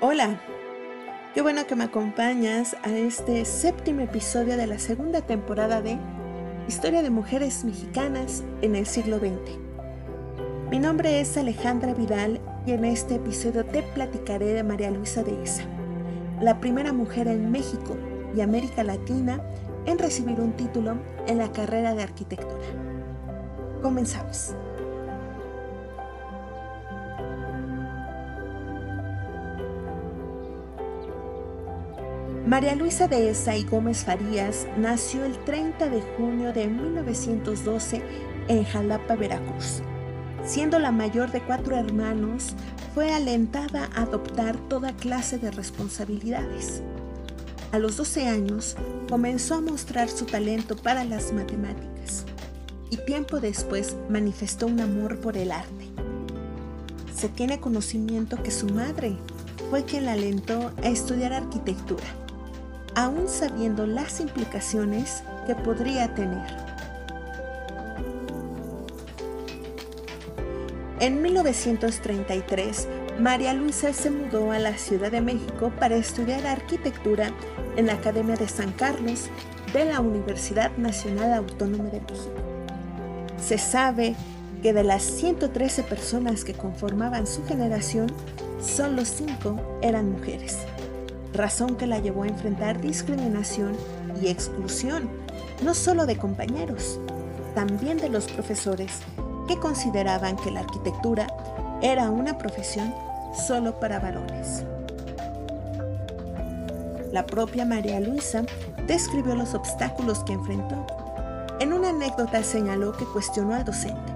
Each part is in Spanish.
Hola, qué bueno que me acompañas a este séptimo episodio de la segunda temporada de Historia de Mujeres Mexicanas en el siglo XX. Mi nombre es Alejandra Vidal y en este episodio te platicaré de María Luisa de Esa, la primera mujer en México y América Latina en recibir un título en la carrera de arquitectura. Comenzamos. María Luisa de Esa y Gómez Farías nació el 30 de junio de 1912 en Jalapa, Veracruz. Siendo la mayor de cuatro hermanos, fue alentada a adoptar toda clase de responsabilidades. A los 12 años comenzó a mostrar su talento para las matemáticas y tiempo después manifestó un amor por el arte. Se tiene conocimiento que su madre fue quien la alentó a estudiar arquitectura aún sabiendo las implicaciones que podría tener. En 1933, María Luisa se mudó a la Ciudad de México para estudiar arquitectura en la Academia de San Carlos de la Universidad Nacional Autónoma de México. Se sabe que de las 113 personas que conformaban su generación, solo 5 eran mujeres razón que la llevó a enfrentar discriminación y exclusión, no solo de compañeros, también de los profesores que consideraban que la arquitectura era una profesión solo para varones. La propia María Luisa describió los obstáculos que enfrentó. En una anécdota señaló que cuestionó al docente.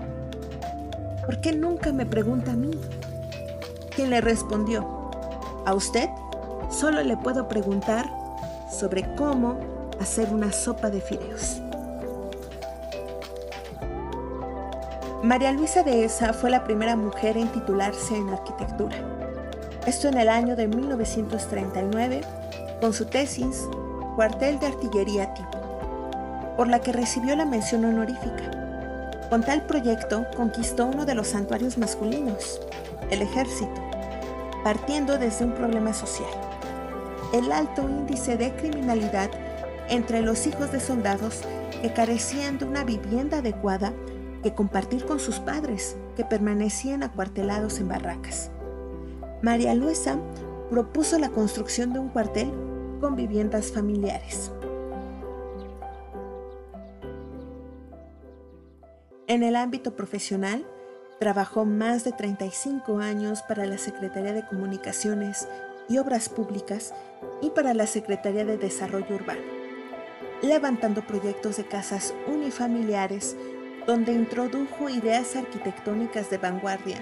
¿Por qué nunca me pregunta a mí? Quien le respondió, ¿a usted solo le puedo preguntar sobre cómo hacer una sopa de fideos. María Luisa de Esa fue la primera mujer en titularse en arquitectura. Esto en el año de 1939 con su tesis Cuartel de Artillería Tipo, por la que recibió la mención honorífica. Con tal proyecto conquistó uno de los santuarios masculinos, el ejército, partiendo desde un problema social el alto índice de criminalidad entre los hijos de soldados que carecían de una vivienda adecuada que compartir con sus padres, que permanecían acuartelados en barracas. María Luisa propuso la construcción de un cuartel con viviendas familiares. En el ámbito profesional, trabajó más de 35 años para la Secretaría de Comunicaciones y Obras Públicas y para la Secretaría de Desarrollo Urbano, levantando proyectos de casas unifamiliares donde introdujo ideas arquitectónicas de vanguardia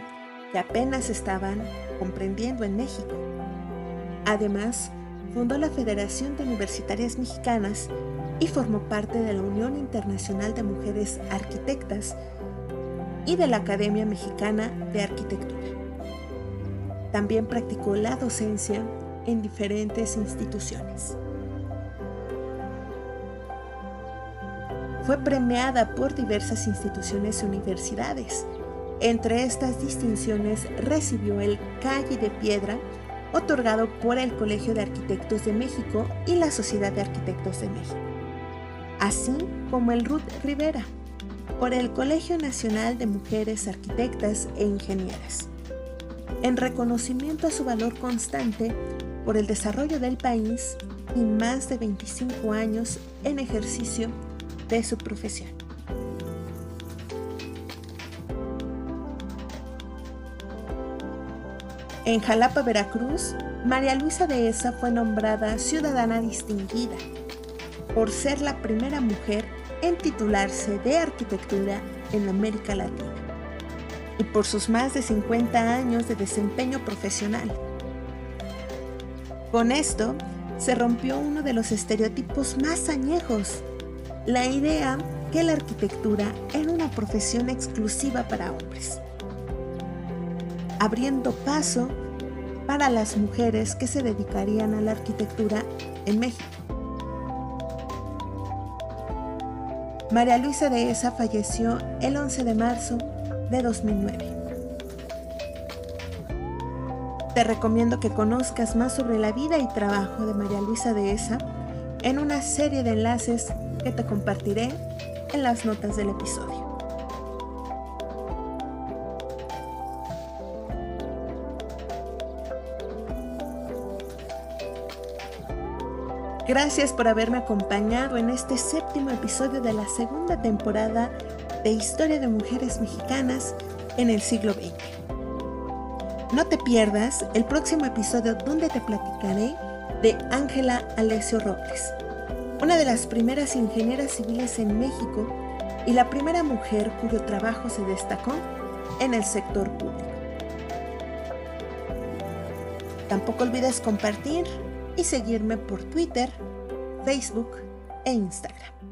que apenas estaban comprendiendo en México. Además, fundó la Federación de Universitarias Mexicanas y formó parte de la Unión Internacional de Mujeres Arquitectas y de la Academia Mexicana de Arquitectura. También practicó la docencia en diferentes instituciones. Fue premiada por diversas instituciones y universidades. Entre estas distinciones recibió el Calle de Piedra, otorgado por el Colegio de Arquitectos de México y la Sociedad de Arquitectos de México, así como el Ruth Rivera, por el Colegio Nacional de Mujeres Arquitectas e Ingenieras en reconocimiento a su valor constante por el desarrollo del país y más de 25 años en ejercicio de su profesión. En Jalapa, Veracruz, María Luisa de Esa fue nombrada ciudadana distinguida por ser la primera mujer en titularse de arquitectura en América Latina y por sus más de 50 años de desempeño profesional. Con esto, se rompió uno de los estereotipos más añejos, la idea que la arquitectura era una profesión exclusiva para hombres, abriendo paso para las mujeres que se dedicarían a la arquitectura en México. María Luisa Dehesa falleció el 11 de marzo de 2009. Te recomiendo que conozcas más sobre la vida y trabajo de María Luisa Dehesa en una serie de enlaces que te compartiré en las notas del episodio. Gracias por haberme acompañado en este séptimo episodio de la segunda temporada de Historia de Mujeres Mexicanas en el siglo XX. No te pierdas el próximo episodio donde te platicaré de Ángela Alessio Robles, una de las primeras ingenieras civiles en México y la primera mujer cuyo trabajo se destacó en el sector público. Tampoco olvides compartir y seguirme por Twitter, Facebook e Instagram.